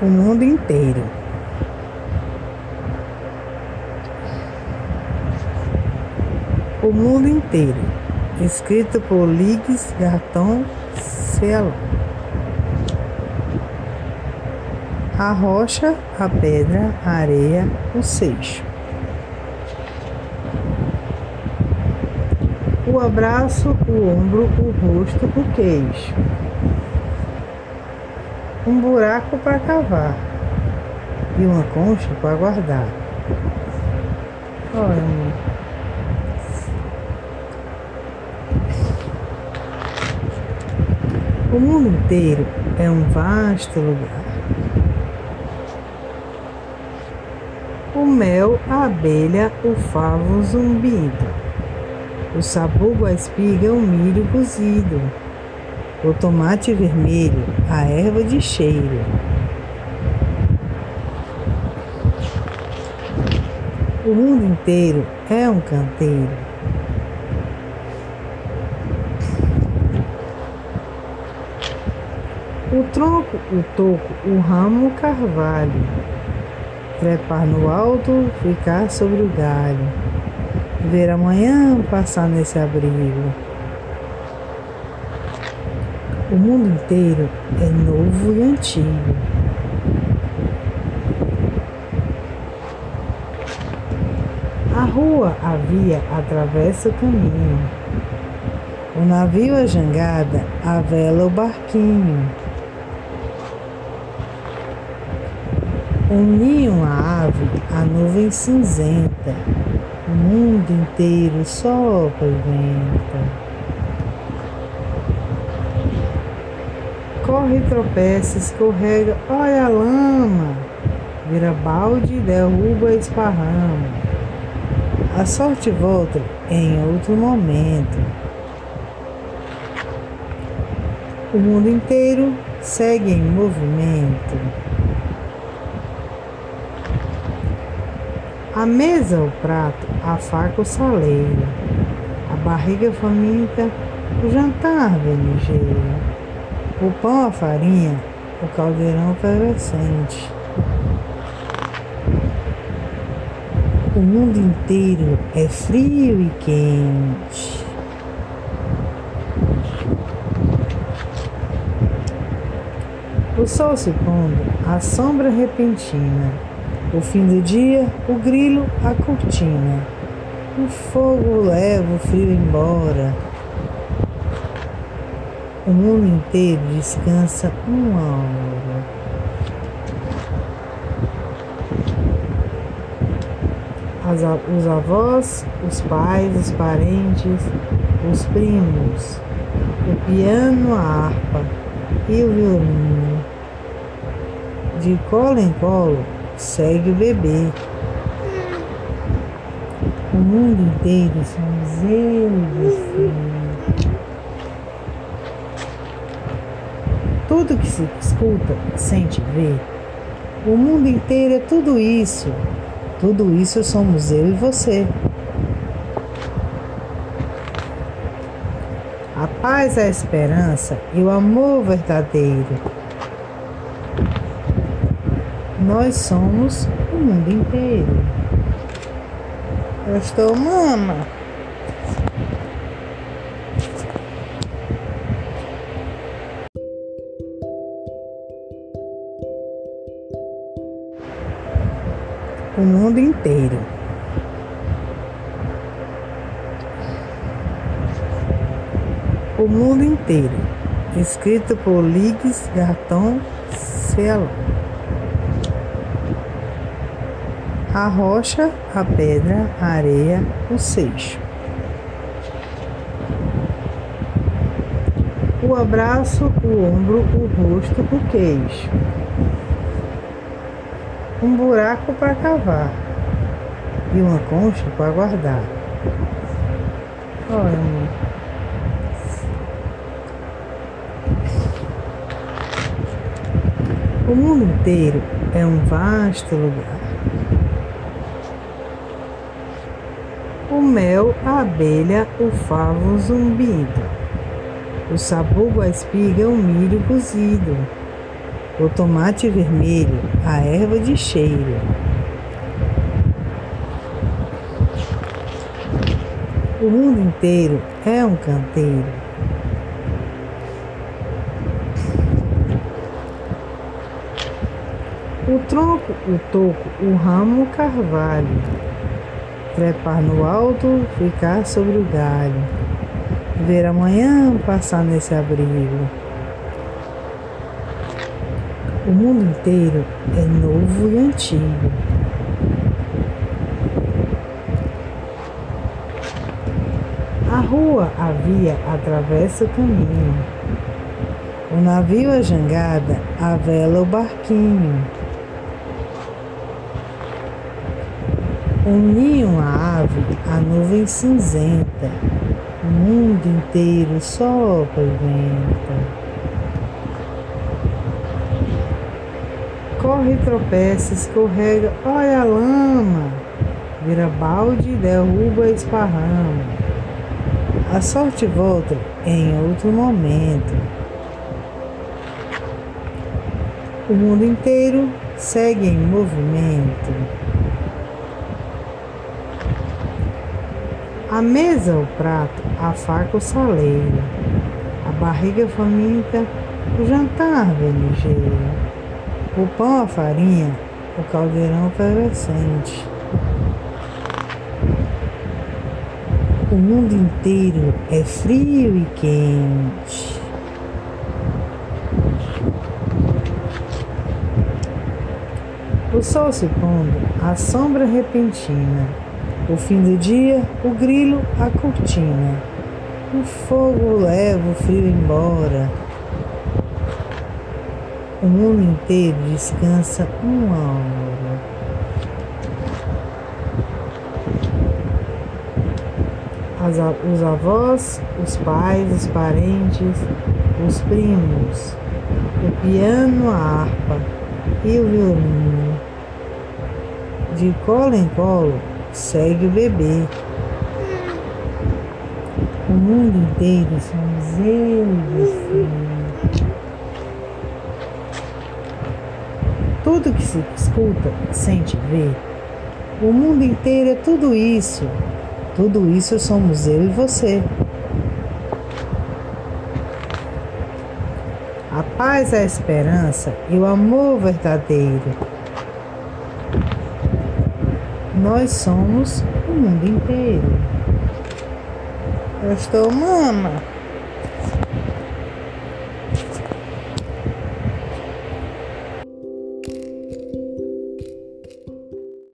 o mundo inteiro. O mundo inteiro. Escrito por Ligues Garton Cielo. A rocha, a pedra, a areia, o seixo. O abraço, o ombro, o rosto, o queixo um buraco para cavar e uma concha para guardar. Olha, amor. O mundo inteiro é um vasto lugar. O mel, a abelha, o favo, o zumbido. O sabugo, a espiga, o milho cozido o tomate vermelho, a erva de cheiro. O mundo inteiro é um canteiro. O tronco, o toco, o ramo, o carvalho. Trepar no alto, ficar sobre o galho. Ver amanhã passar nesse abrigo o mundo inteiro é novo e antigo. A rua, a via atravessa o caminho. O navio, a jangada, a vela, o barquinho. O ninho, a ave, a nuvem cinzenta. O mundo inteiro sopra e venta. Corre, tropeça, escorrega, olha a lama, vira balde, derruba, esparrama. A sorte volta em outro momento. O mundo inteiro segue em movimento. A mesa, o prato, a faca, o saleiro, a barriga faminta, o jantar bem ligeiro. O pão, a farinha, o caldeirão efervescente. O mundo inteiro é frio e quente. O sol se pondo, a sombra repentina. O fim do dia, o grilo, a cortina. O fogo leva o frio embora o mundo inteiro descansa uma hora. As, os avós, os pais, os parentes, os primos, o piano, a harpa e o violino. De colo em colo segue o bebê. O mundo inteiro somos eu. Tudo que se escuta, sente, vê. O mundo inteiro é tudo isso. Tudo isso somos eu e você. A paz, a esperança e o amor verdadeiro. Nós somos o mundo inteiro. Eu estou mama. O mundo inteiro. O mundo inteiro. Escrito por Ligues Garton Cielo. A rocha, a pedra, a areia, o seixo. O abraço, o ombro, o rosto, o queixo um buraco para cavar e uma concha para guardar. Olha, amor. O mundo inteiro é um vasto lugar. O mel, a abelha, o favo, o zumbido. O sabugo, a espiga, o milho cozido o tomate vermelho, a erva de cheiro. O mundo inteiro é um canteiro. O tronco, o toco, o ramo, o carvalho. Trepar no alto, ficar sobre o galho. Ver amanhã passar nesse abrigo. O mundo inteiro é novo e antigo. A rua, a via, atravessa o caminho. O navio, a jangada, a vela, o barquinho. O ninho, a ave, a nuvem cinzenta. O mundo inteiro sopra e venta. Corre, tropeça, escorrega, olha a lama. Vira balde, derruba, esparrama. A sorte volta em outro momento. O mundo inteiro segue em movimento. A mesa, o prato, a faca, o saleiro, a barriga faminta, o jantar vem ligeiro, o pão, a farinha, o caldeirão efervescente. O mundo inteiro é frio e quente. O sol se pondo, a sombra repentina. O fim do dia, o grilo, a cortina. O fogo leva o frio embora. O mundo inteiro descansa uma hora. as, os avós, os pais, os parentes, os primos, o piano, a harpa e o violino. De colo em colo segue o bebê. O mundo inteiro somos eu e. Tudo que se escuta, sente, vê. O mundo inteiro é tudo isso tudo isso somos eu e você. A paz, a esperança e o amor verdadeiro. Nós somos o mundo inteiro. Eu estou mama.